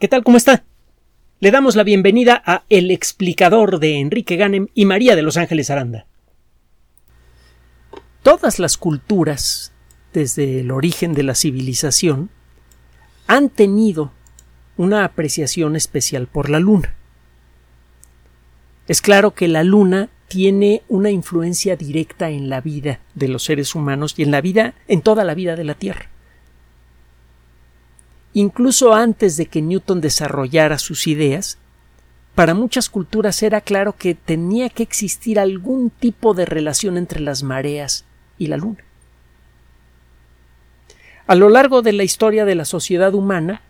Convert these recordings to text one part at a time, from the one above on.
¿Qué tal? ¿Cómo está? Le damos la bienvenida a El explicador de Enrique Ganem y María de Los Ángeles Aranda. Todas las culturas, desde el origen de la civilización, han tenido una apreciación especial por la luna. Es claro que la luna tiene una influencia directa en la vida de los seres humanos y en la vida, en toda la vida de la Tierra. Incluso antes de que Newton desarrollara sus ideas, para muchas culturas era claro que tenía que existir algún tipo de relación entre las mareas y la luna. A lo largo de la historia de la sociedad humana,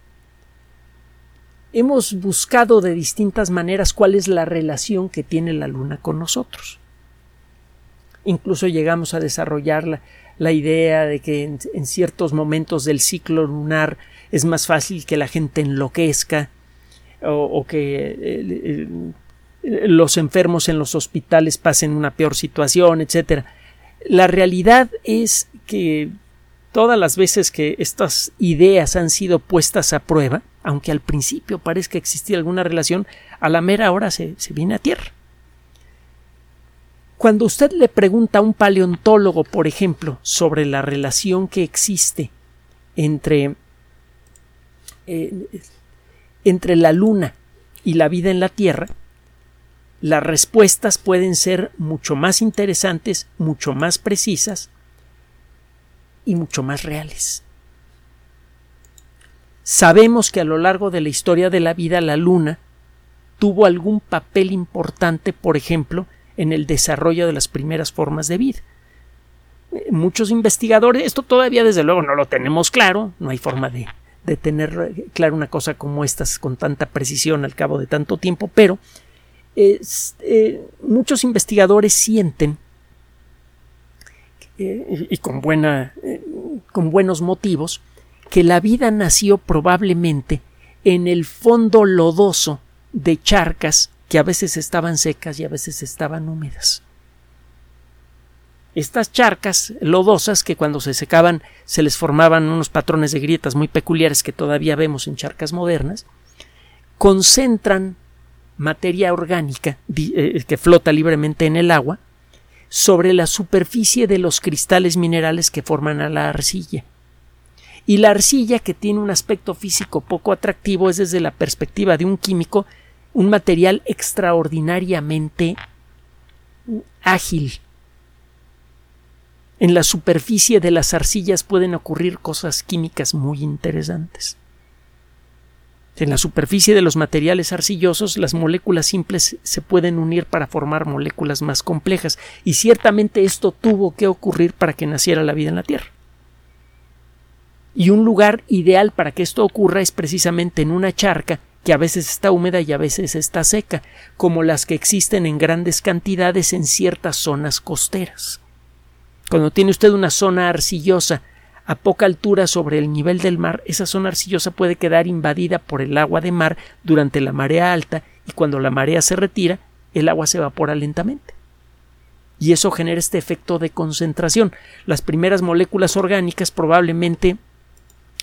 hemos buscado de distintas maneras cuál es la relación que tiene la luna con nosotros. Incluso llegamos a desarrollar la, idea de que en, ciertos momentos del ciclo lunar es más fácil que la gente enloquezca o, que eh, eh, los enfermos en los hospitales pasen una peor situación, etc. La realidad es que todas las veces que estas ideas han sido puestas a prueba, aunque al principio parezca existir alguna relación, a la mera hora se, se viene a tierra. Cuando usted le pregunta a un paleontólogo, por ejemplo, sobre la relación que existe entre eh, entre la Luna y la vida en la Tierra, las respuestas pueden ser mucho más interesantes, mucho más precisas y mucho más reales. Sabemos que a lo largo de la historia de la vida la Luna tuvo algún papel importante, por ejemplo, en el desarrollo de las primeras formas de vida. Muchos investigadores, esto todavía desde luego no lo tenemos claro, no hay forma de, de tener claro una cosa como estas con tanta precisión al cabo de tanto tiempo, pero eh, muchos investigadores sienten eh, y con, buena, eh, con buenos motivos que la vida nació probablemente en el fondo lodoso de charcas que a veces estaban secas y a veces estaban húmedas. Estas charcas lodosas que cuando se secaban se les formaban unos patrones de grietas muy peculiares que todavía vemos en charcas modernas, concentran materia orgánica eh, que flota libremente en el agua sobre la superficie de los cristales minerales que forman a la arcilla. Y la arcilla, que tiene un aspecto físico poco atractivo, es desde la perspectiva de un químico un material extraordinariamente ágil, en la superficie de las arcillas pueden ocurrir cosas químicas muy interesantes. En la superficie de los materiales arcillosos las moléculas simples se pueden unir para formar moléculas más complejas y ciertamente esto tuvo que ocurrir para que naciera la vida en la Tierra. Y un lugar ideal para que esto ocurra es precisamente en una charca que a veces está húmeda y a veces está seca, como las que existen en grandes cantidades en ciertas zonas costeras. Cuando tiene usted una zona arcillosa a poca altura sobre el nivel del mar, esa zona arcillosa puede quedar invadida por el agua de mar durante la marea alta y cuando la marea se retira, el agua se evapora lentamente. Y eso genera este efecto de concentración. Las primeras moléculas orgánicas probablemente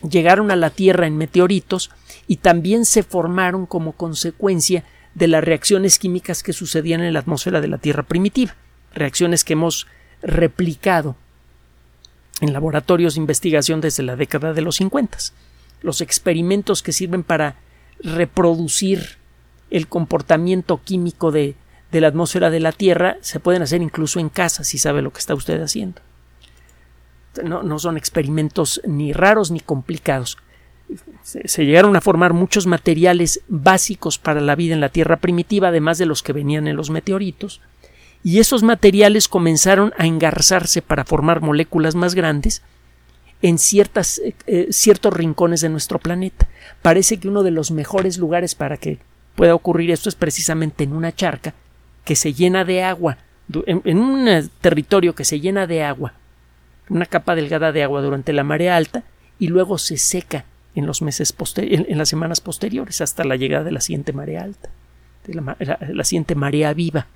llegaron a la Tierra en meteoritos y también se formaron como consecuencia de las reacciones químicas que sucedían en la atmósfera de la Tierra primitiva, reacciones que hemos replicado en laboratorios de investigación desde la década de los 50. Los experimentos que sirven para reproducir el comportamiento químico de, de la atmósfera de la Tierra se pueden hacer incluso en casa si sabe lo que está usted haciendo. No, no son experimentos ni raros ni complicados. Se, se, llegaron a formar muchos materiales básicos para la vida en la Tierra primitiva, además de los que venían en los meteoritos, y esos materiales comenzaron a engarzarse para formar moléculas más grandes en ciertas, eh, eh, ciertos rincones de nuestro planeta. Parece que uno de los mejores lugares para que pueda ocurrir esto es precisamente en una charca que se llena de agua, en, un eh, territorio que se llena de agua, una capa delgada de agua durante la marea alta y luego se seca en los meses en, las semanas posteriores hasta la llegada de la siguiente marea alta, de la siguiente marea viva.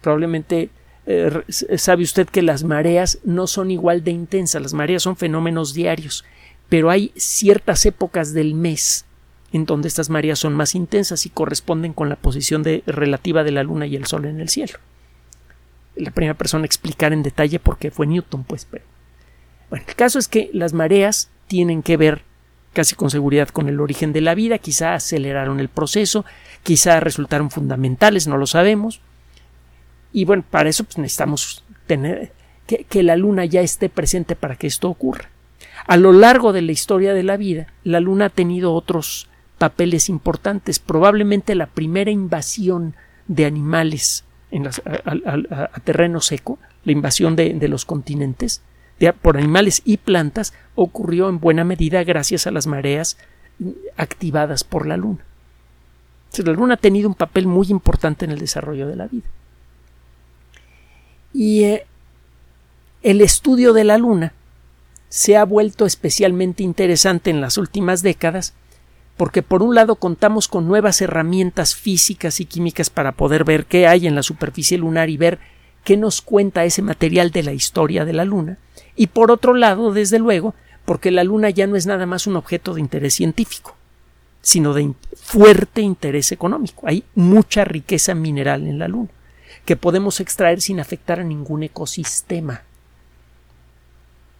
Probablemente eh, sabe usted que las mareas no son igual de intensas, las mareas son fenómenos diarios, pero hay ciertas épocas del mes en donde estas mareas son más intensas y corresponden con la posición de, relativa de la Luna y el Sol en el cielo. La primera persona a explicar en detalle por qué fue Newton, pues. Pero... Bueno, el caso es que las mareas tienen que ver casi con seguridad con el origen de la vida, quizá aceleraron el proceso, quizá resultaron fundamentales, no lo sabemos. Y bueno, para eso pues, necesitamos tener que, la Luna ya esté presente para que esto ocurra. A lo largo de la historia de la vida, la Luna ha tenido otros papeles importantes. Probablemente la primera invasión de animales en a, terreno seco, la invasión de, los continentes, por animales y plantas, ocurrió en buena medida gracias a las mareas activadas por la Luna. la Luna ha tenido un papel muy importante en el desarrollo de la vida. Y eh, el estudio de la Luna se ha vuelto especialmente interesante en las últimas décadas porque por un lado contamos con nuevas herramientas físicas y químicas para poder ver qué hay en la superficie lunar y ver qué nos cuenta ese material de la historia de la Luna, y por otro lado, desde luego, porque la Luna ya no es nada más un objeto de interés científico, sino de fuerte interés económico. Hay mucha riqueza mineral en la Luna, que podemos extraer sin afectar a ningún ecosistema.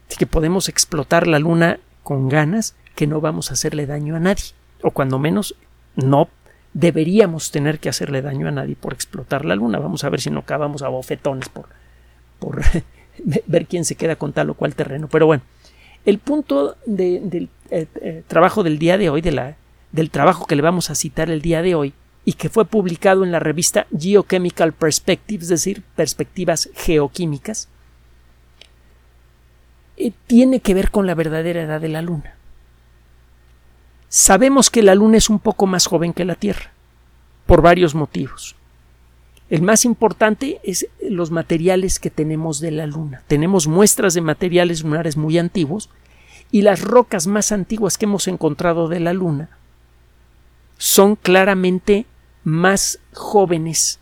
Así que podemos explotar la Luna con ganas que no vamos a hacerle daño a nadie o cuando menos no deberíamos tener que hacerle daño a nadie por explotar la luna. Vamos a ver si no acabamos a bofetones por, por ver quién se queda con tal o cual terreno. Pero bueno, el punto del eh, eh, trabajo del día de hoy, de la, del trabajo que le vamos a citar el día de hoy, y que fue publicado en la revista Geochemical Perspectives, es decir, perspectivas geoquímicas, eh, tiene que ver con la verdadera edad de la Luna. Sabemos que la Luna es un poco más joven que la Tierra, por varios motivos. El más importante es los materiales que tenemos de la Luna. Tenemos muestras de materiales lunares muy antiguos y las rocas más antiguas que hemos encontrado de la Luna son claramente más jóvenes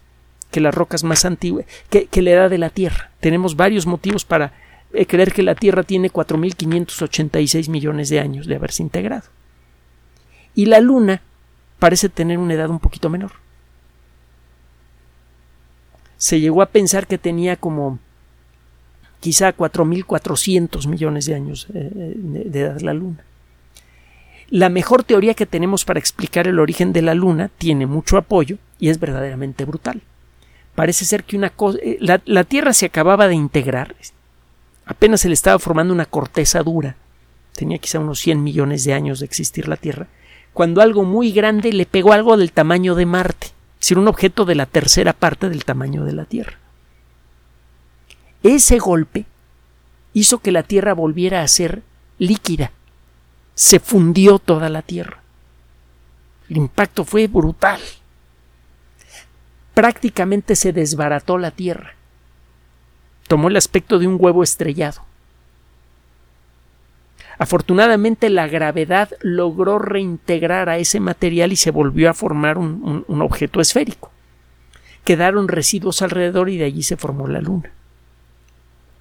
que las rocas más antiguas, que, la edad de la Tierra. Tenemos varios motivos para eh, creer que la Tierra tiene 4.586 millones de años de haberse integrado y la Luna parece tener una edad un poquito menor. Se llegó a pensar que tenía como quizá 4.400 millones de años eh, eh, de edad la Luna. La mejor teoría que tenemos para explicar el origen de la Luna tiene mucho apoyo y es verdaderamente brutal. Parece ser que una cosa, eh, la, la Tierra se acababa de integrar, apenas se le estaba formando una corteza dura, tenía quizá unos 100 millones de años de existir la Tierra, cuando algo muy grande le pegó algo del tamaño de Marte, es decir, un objeto de la tercera parte del tamaño de la Tierra. Ese golpe hizo que la Tierra volviera a ser líquida. Se fundió toda la Tierra. El impacto fue brutal. Prácticamente se desbarató la Tierra. Tomó el aspecto de un huevo estrellado. Afortunadamente la gravedad logró reintegrar a ese material y se volvió a formar un, objeto esférico. Quedaron residuos alrededor y de allí se formó la Luna.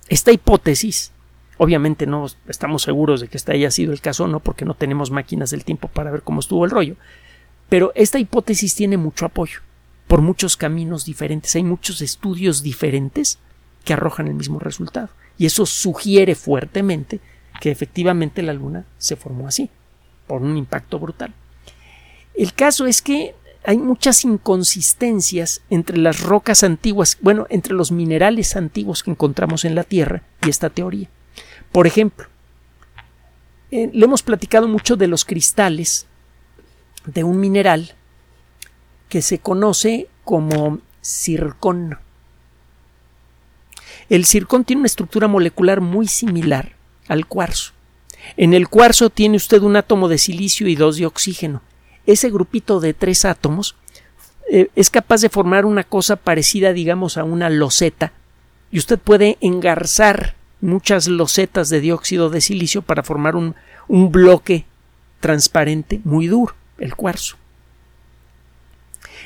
Esta hipótesis, obviamente no estamos seguros de que este haya sido el caso no, porque no tenemos máquinas del tiempo para ver cómo estuvo el rollo, pero esta hipótesis tiene mucho apoyo por muchos caminos diferentes. Hay muchos estudios diferentes que arrojan el mismo resultado. Y eso sugiere fuertemente que efectivamente la Luna se formó así, por un impacto brutal. El caso es que hay muchas inconsistencias entre las rocas antiguas, bueno, entre los minerales antiguos que encontramos en la Tierra y esta teoría. Por ejemplo, eh, le hemos platicado mucho de los cristales de un mineral que se conoce como circón. El circón tiene una estructura molecular muy similar al cuarzo. En el cuarzo tiene usted un átomo de silicio y dos de oxígeno. Ese grupito de tres átomos eh, es capaz de formar una cosa parecida, digamos, a una loseta, y usted puede engarzar muchas losetas de dióxido de silicio para formar un, un bloque transparente muy duro, el cuarzo.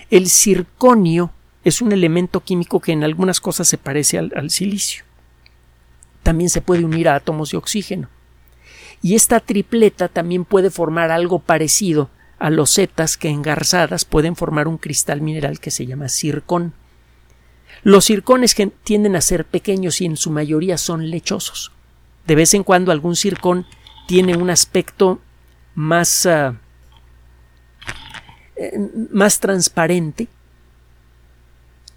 El circonio es un elemento químico que en algunas cosas se parece al silicio también se puede unir a átomos de oxígeno. Y esta tripleta también puede formar algo parecido a losetas que engarzadas pueden formar un cristal mineral que se llama circón. Los circones tienden a ser pequeños y en su mayoría son lechosos. De vez en cuando algún circón tiene un aspecto más, uh, más transparente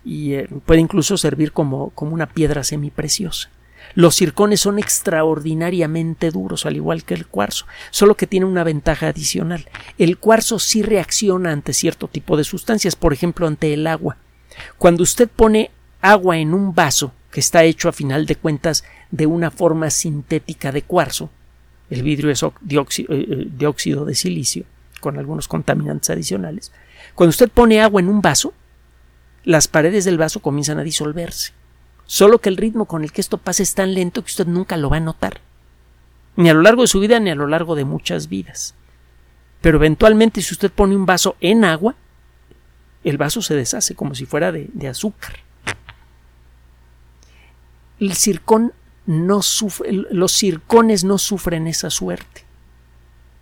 y eh, puede incluso servir como, como una piedra semipreciosa. Los circones son extraordinariamente duros, al igual que el cuarzo, solo que tiene una ventaja adicional. El cuarzo sí reacciona ante cierto tipo de sustancias, por ejemplo, ante el agua. Cuando usted pone agua en un vaso, que está hecho a final de cuentas de una forma sintética de cuarzo, el vidrio es dióxido, eh, eh, dióxido de silicio, con algunos contaminantes adicionales. Cuando usted pone agua en un vaso, las paredes del vaso comienzan a disolverse. Solo que el ritmo con el que esto pasa es tan lento que usted nunca lo va a notar. Ni a lo largo de su vida ni a lo largo de muchas vidas. Pero eventualmente si usted pone un vaso en agua, el vaso se deshace como si fuera de, azúcar. El no sufre, los circones no sufren esa suerte.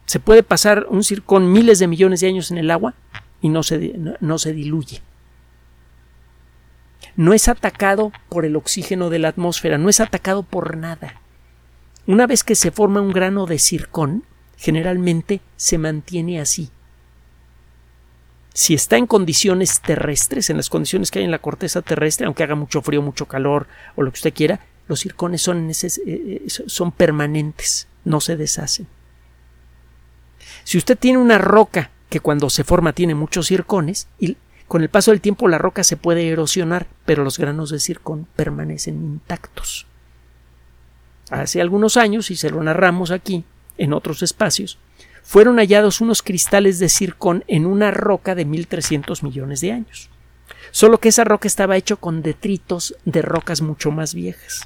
Se puede pasar un circón miles de millones de años en el agua y no se, no se diluye no es atacado por el oxígeno de la atmósfera, no es atacado por nada. Una vez que se forma un grano de circón, generalmente se mantiene así. Si está en condiciones terrestres, en las condiciones que hay en la corteza terrestre, aunque haga mucho frío, mucho calor o lo que usted quiera, los circones son, eh, eh, son permanentes, no se deshacen. Si usted tiene una roca que cuando se forma tiene muchos circones y con el paso del tiempo la roca se puede erosionar, pero los granos de circón permanecen intactos. Hace algunos años, y se lo narramos aquí, en otros espacios, fueron hallados unos cristales de circón en una roca de 1.300 millones de años. Solo que esa roca estaba hecho con detritos de rocas mucho más viejas.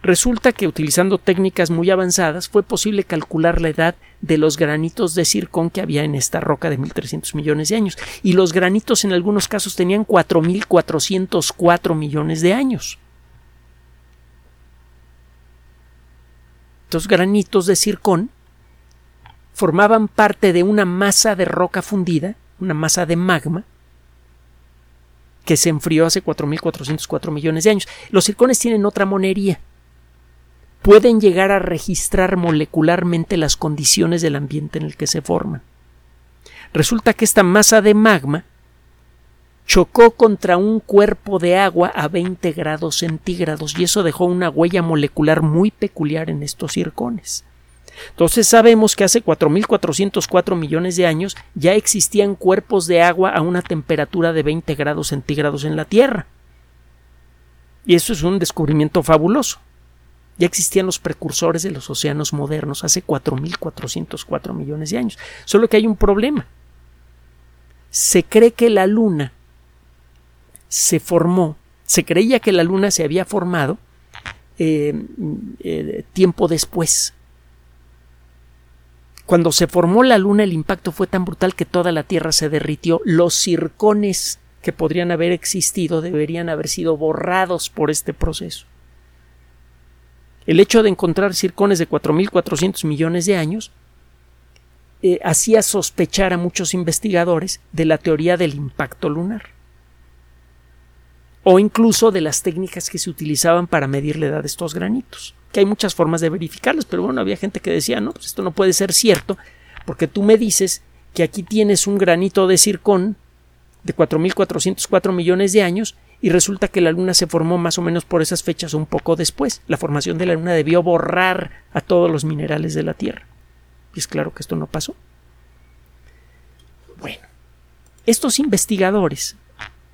Resulta que utilizando técnicas muy avanzadas fue posible calcular la edad de los granitos de circón que había en esta roca de 1.300 millones de años. Y los granitos en algunos casos tenían 4.404 millones de años. Estos granitos de circón formaban parte de una masa de roca fundida, una masa de magma, que se enfrió hace 4.404 millones de años. Los circones tienen otra monería pueden llegar a registrar molecularmente las condiciones del ambiente en el que se forman. Resulta que esta masa de magma chocó contra un cuerpo de agua a 20 grados centígrados y eso dejó una huella molecular muy peculiar en estos circones. Entonces sabemos que hace 4.404 millones de años ya existían cuerpos de agua a una temperatura de 20 grados centígrados en la Tierra. Y eso es un descubrimiento fabuloso. Ya existían los precursores de los océanos modernos hace 4.404 millones de años. Solo que hay un problema. Se cree que la Luna se formó, se creía que la Luna se había formado eh, eh, tiempo después. Cuando se formó la Luna el impacto fue tan brutal que toda la Tierra se derritió. Los circones que podrían haber existido deberían haber sido borrados por este proceso. El hecho de encontrar circones de 4.400 millones de años eh, hacía sospechar a muchos investigadores de la teoría del impacto lunar o incluso de las técnicas que se utilizaban para medir la edad de estos granitos, que hay muchas formas de verificarlos, pero bueno, había gente que decía, no, pues esto no puede ser cierto, porque tú me dices que aquí tienes un granito de circón de 4.404 millones de años y resulta que la Luna se formó más o menos por esas fechas un poco después. La formación de la Luna debió borrar a todos los minerales de la Tierra. Y es claro que esto no pasó. Bueno, estos investigadores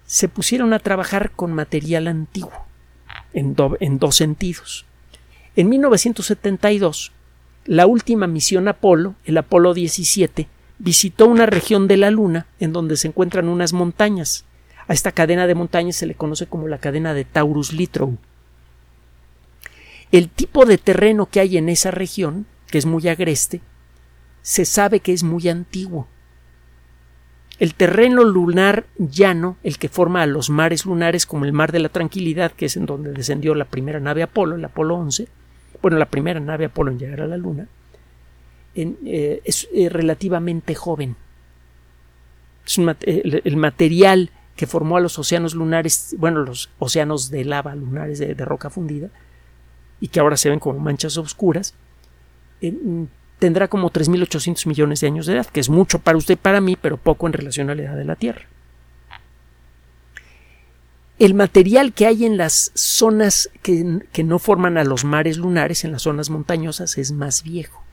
se pusieron a trabajar con material antiguo, en, en dos sentidos. En 1972, la última misión Apolo, el Apolo 17, visitó una región de la Luna en donde se encuentran unas montañas, a esta cadena de montañas se le conoce como la cadena de Taurus Litrow. El tipo de terreno que hay en esa región, que es muy agreste, se sabe que es muy antiguo. El terreno lunar llano, el que forma a los mares lunares como el Mar de la Tranquilidad, que es en donde descendió la primera nave Apolo, el Apolo 11, bueno, la primera nave Apolo en llegar a la Luna, eh, es eh, relativamente joven. El, material que formó a los océanos lunares, bueno, los océanos de lava lunares de, roca fundida, y que ahora se ven como manchas oscuras, tendrá como 3.800 millones de años de edad, que es mucho para usted y para mí, pero poco en relación a la edad de la Tierra. El material que hay en las zonas que, que no forman a los mares lunares, en las zonas montañosas, es más viejo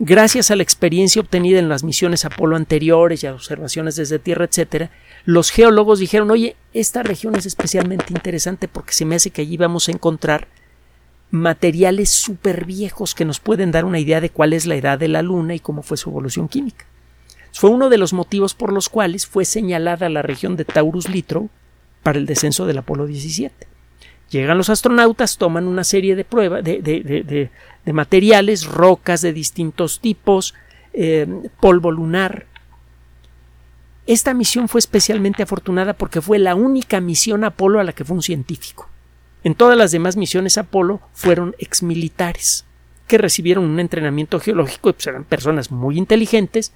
gracias a la experiencia obtenida en las misiones Apolo anteriores y a observaciones desde Tierra, etcétera, los geólogos dijeron, oye, esta región es especialmente interesante porque se me hace que allí vamos a encontrar materiales súper viejos que nos pueden dar una idea de cuál es la edad de la Luna y cómo fue su evolución química. Fue uno de los motivos por los cuales fue señalada la región de Taurus Littrow para el descenso del Apolo 17. Llegan los astronautas, toman una serie de pruebas, de, materiales, rocas de distintos tipos, eh, polvo lunar. Esta misión fue especialmente afortunada porque fue la única misión Apolo a la que fue un científico. En todas las demás misiones Apolo fueron exmilitares, que recibieron un entrenamiento geológico y pues eran personas muy inteligentes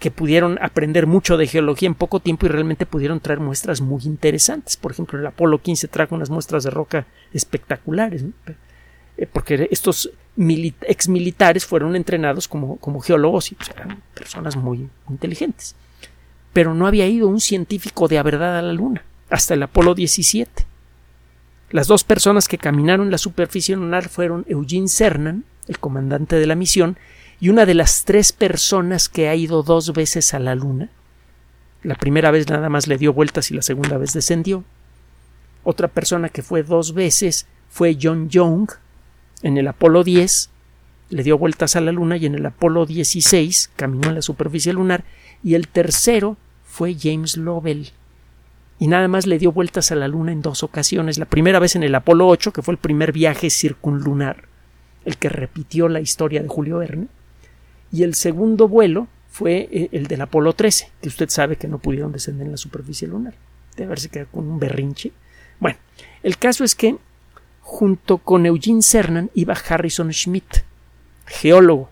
que pudieron aprender mucho de geología en poco tiempo y realmente pudieron traer muestras muy interesantes. Por ejemplo, el Apolo 15 trajo unas muestras de roca espectaculares, eh, porque estos exmilitares fueron entrenados como, geólogos y pues, eran personas muy inteligentes. Pero no había ido un científico de verdad a la Luna hasta el Apolo 17. Las dos personas que caminaron la superficie lunar fueron Eugene Cernan, el comandante de la misión, y una de las tres personas que ha ido dos veces a la Luna. La primera vez nada más le dio vueltas y la segunda vez descendió. Otra persona que fue dos veces fue John Young en el Apolo 10, le dio vueltas a la Luna y en el Apolo 16 caminó en la superficie lunar y el tercero fue James Lovell y nada más le dio vueltas a la Luna en dos ocasiones. La primera vez en el Apolo 8, que fue el primer viaje circunlunar, el que repitió la historia de Julio Verne, y el segundo vuelo fue eh, el del Apolo 13, que usted sabe que no pudieron descender en la superficie lunar. De haberse quedado con un berrinche. Bueno, el caso es que junto con Eugene Cernan iba Harrison Schmidt, geólogo,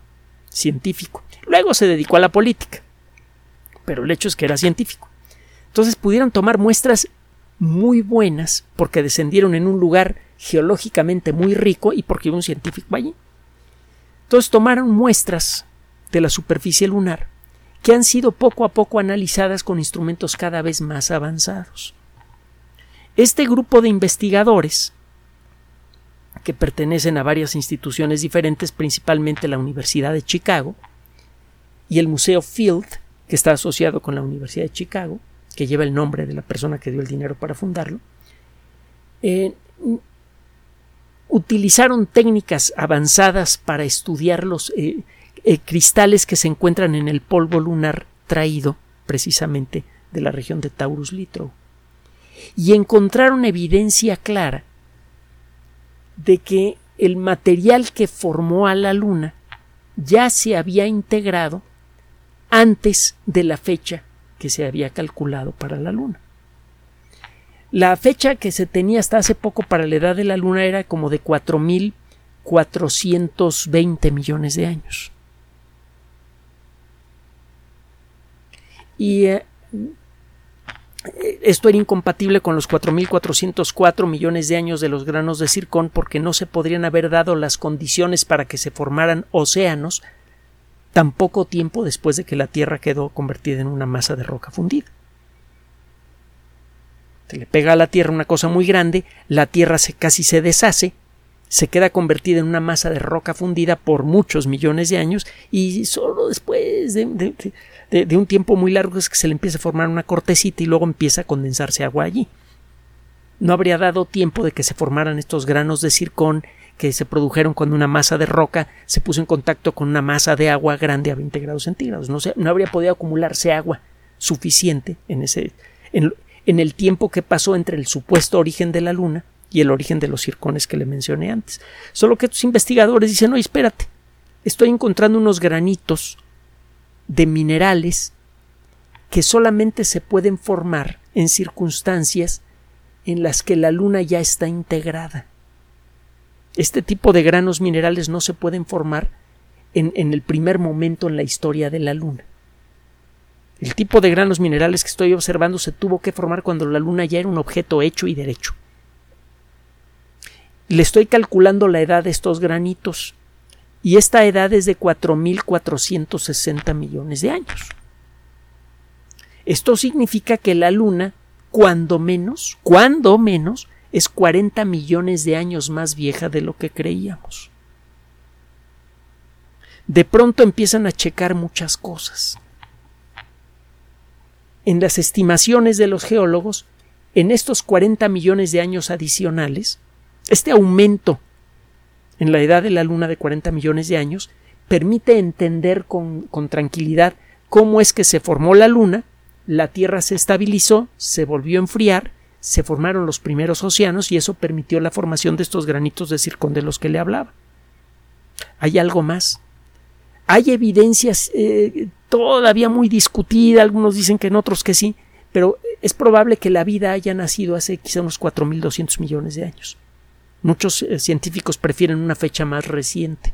científico. Luego se dedicó a la política, pero el hecho es que era científico. Entonces pudieron tomar muestras muy buenas porque descendieron en un lugar geológicamente muy rico y porque un científico allí. Entonces tomaron muestras de la superficie lunar que han sido poco a poco analizadas con instrumentos cada vez más avanzados. Este grupo de investigadores, que pertenecen a varias instituciones diferentes, principalmente la Universidad de Chicago y el Museo Field, que está asociado con la Universidad de Chicago, que lleva el nombre de la persona que dio el dinero para fundarlo, eh, utilizaron técnicas avanzadas para estudiar los, eh, eh, cristales que se encuentran en el polvo lunar traído precisamente de la región de Taurus Littrow. Y encontraron evidencia clara de que el material que formó a la Luna ya se había integrado antes de la fecha que se había calculado para la Luna. La fecha que se tenía hasta hace poco para la edad de la Luna era como de 4.420 millones de años. y eh, esto era incompatible con los 4.404 millones de años de los granos de circón porque no se podrían haber dado las condiciones para que se formaran océanos tan poco tiempo después de que la Tierra quedó convertida en una masa de roca fundida. Se le pega a la Tierra una cosa muy grande, la Tierra se, casi se deshace, se queda convertida en una masa de roca fundida por muchos millones de años y solo después de, de, un tiempo muy largo es que se le empieza a formar una cortecita y luego empieza a condensarse agua allí. No habría dado tiempo de que se formaran estos granos de circón que se produjeron cuando una masa de roca se puso en contacto con una masa de agua grande a 20 grados centígrados. No, no habría podido acumularse agua suficiente en, ese, en, en el tiempo que pasó entre el supuesto origen de la Luna y el origen de los circones que le mencioné antes. Solo que estos investigadores dicen, no, espérate, estoy encontrando unos granitos de minerales que solamente se pueden formar en circunstancias en las que la luna ya está integrada. Este tipo de granos minerales no se pueden formar en, el primer momento en la historia de la luna. El tipo de granos minerales que estoy observando se tuvo que formar cuando la Luna ya era un objeto hecho y derecho. Le estoy calculando la edad de estos granitos y esta edad es de 4.460 millones de años. Esto significa que la Luna, cuando menos, cuando menos, es 40 millones de años más vieja de lo que creíamos. De pronto empiezan a checar muchas cosas. En las estimaciones de los geólogos, en estos 40 millones de años adicionales, este aumento en la edad de la Luna de 40 millones de años permite entender con, con tranquilidad cómo es que se formó la Luna la Tierra se estabilizó, se volvió a enfriar, se formaron los primeros océanos y eso permitió la formación de estos granitos de circón de los que le hablaba. Hay algo más. Hay evidencias eh, todavía muy discutidas, algunos dicen que en otros que sí, pero es probable que la vida haya nacido hace quizá unos 4.200 millones de años. Muchos eh, científicos prefieren una fecha más reciente.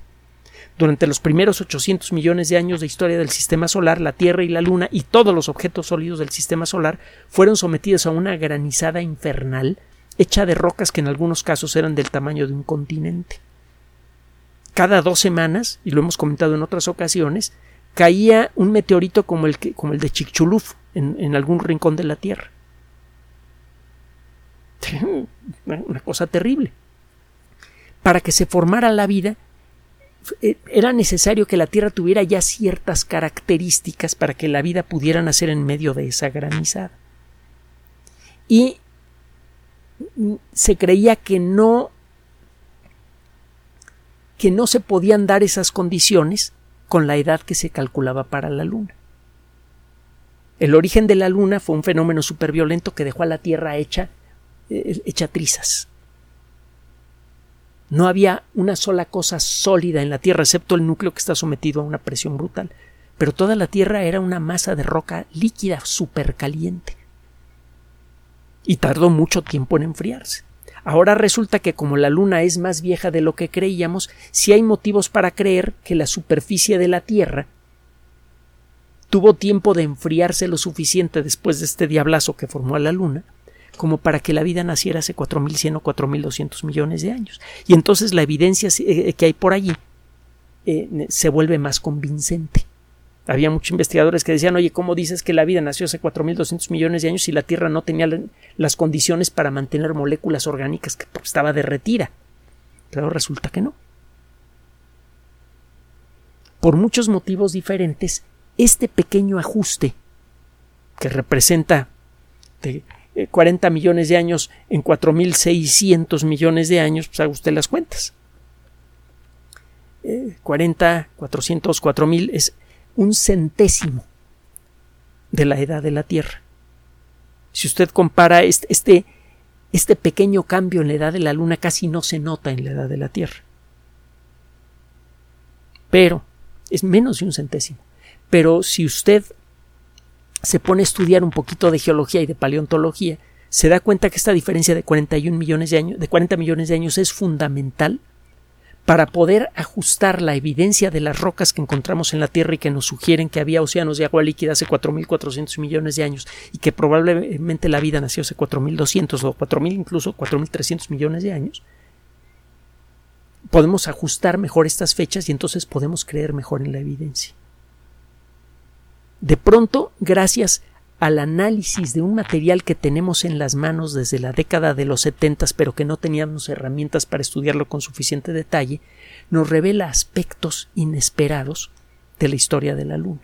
Durante los primeros 800 millones de años de historia del sistema solar, la Tierra y la Luna y todos los objetos sólidos del sistema solar fueron sometidos a una granizada infernal hecha de rocas que en algunos casos eran del tamaño de un continente. Cada dos semanas, y lo hemos comentado en otras ocasiones, caía un meteorito como el, de Chicxulub en, en algún rincón de la Tierra. Una cosa terrible. Para que se formara la vida era necesario que la Tierra tuviera ya ciertas características para que la vida pudiera nacer en medio de esa granizada. Y se creía que no que no se podían dar esas condiciones con la edad que se calculaba para la Luna. El origen de la Luna fue un fenómeno superviolento que dejó a la Tierra hecha, eh, hecha trizas. No había una sola cosa sólida en la Tierra, excepto el núcleo que está sometido a una presión brutal. Pero toda la Tierra era una masa de roca líquida supercaliente. Y tardó mucho tiempo en enfriarse. Ahora resulta que como la Luna es más vieja de lo que creíamos, sí hay motivos para creer que la superficie de la Tierra tuvo tiempo de enfriarse lo suficiente después de este diablazo que formó a la Luna como para que la vida naciera hace 4.100 o 4.200 millones de años. Y entonces la evidencia eh, que hay por allí eh, se vuelve más convincente. Había muchos investigadores que decían, oye, ¿cómo dices que la vida nació hace 4.200 millones de años y la Tierra no tenía las condiciones para mantener moléculas orgánicas que estaba derretida? Pero resulta que no. Por muchos motivos diferentes, este pequeño ajuste que representa 40 millones de años en 4.600 millones de años, pues haga usted las cuentas. 40, 400, 4.000 es un centésimo de la edad de la Tierra. Si usted compara este, este, este pequeño cambio en la edad de la Luna casi no se nota en la edad de la Tierra. Pero es menos de un centésimo. Pero si usted se pone a estudiar un poquito de geología y de paleontología, se da cuenta que esta diferencia de 41 millones de años, de 40 millones de años es fundamental para poder ajustar la evidencia de las rocas que encontramos en la Tierra y que nos sugieren que había océanos de agua líquida hace 4.400 millones de años y que probablemente la vida nació hace 4.200 o 4.000 incluso 4.300 millones de años, podemos ajustar mejor estas fechas y entonces podemos creer mejor en la evidencia. De pronto, gracias al análisis de un material que tenemos en las manos desde la década de los setentas, pero que no teníamos herramientas para estudiarlo con suficiente detalle, nos revela aspectos inesperados de la historia de la Luna.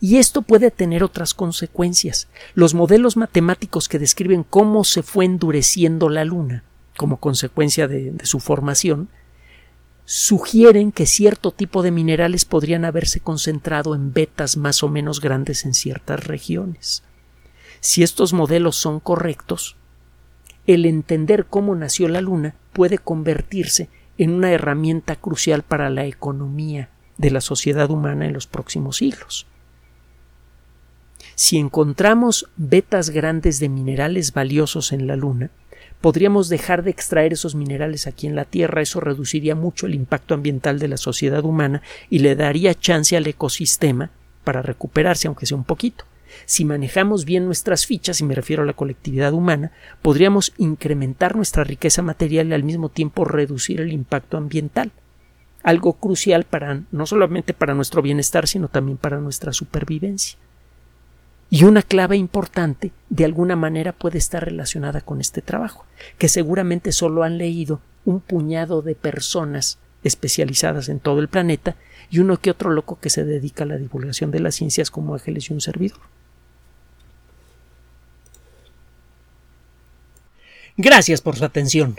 Y esto puede tener otras consecuencias. Los modelos matemáticos que describen cómo se fue endureciendo la Luna como consecuencia de, de su formación sugieren que cierto tipo de minerales podrían haberse concentrado en vetas más o menos grandes en ciertas regiones. Si estos modelos son correctos, el entender cómo nació la Luna puede convertirse en una herramienta crucial para la economía de la sociedad humana en los próximos siglos. Si encontramos vetas grandes de minerales valiosos en la Luna, podríamos dejar de extraer esos minerales aquí en la Tierra, eso reduciría mucho el impacto ambiental de la sociedad humana y le daría chance al ecosistema para recuperarse, aunque sea un poquito. Si manejamos bien nuestras fichas, y me refiero a la colectividad humana, podríamos incrementar nuestra riqueza material y al mismo tiempo reducir el impacto ambiental. Algo crucial para no solamente para nuestro bienestar, sino también para nuestra supervivencia. Y una clave importante, de alguna manera, puede estar relacionada con este trabajo, que seguramente solo han leído un puñado de personas especializadas en todo el planeta y uno que otro loco que se dedica a la divulgación de las ciencias como Ángeles y un servidor. Gracias por su atención.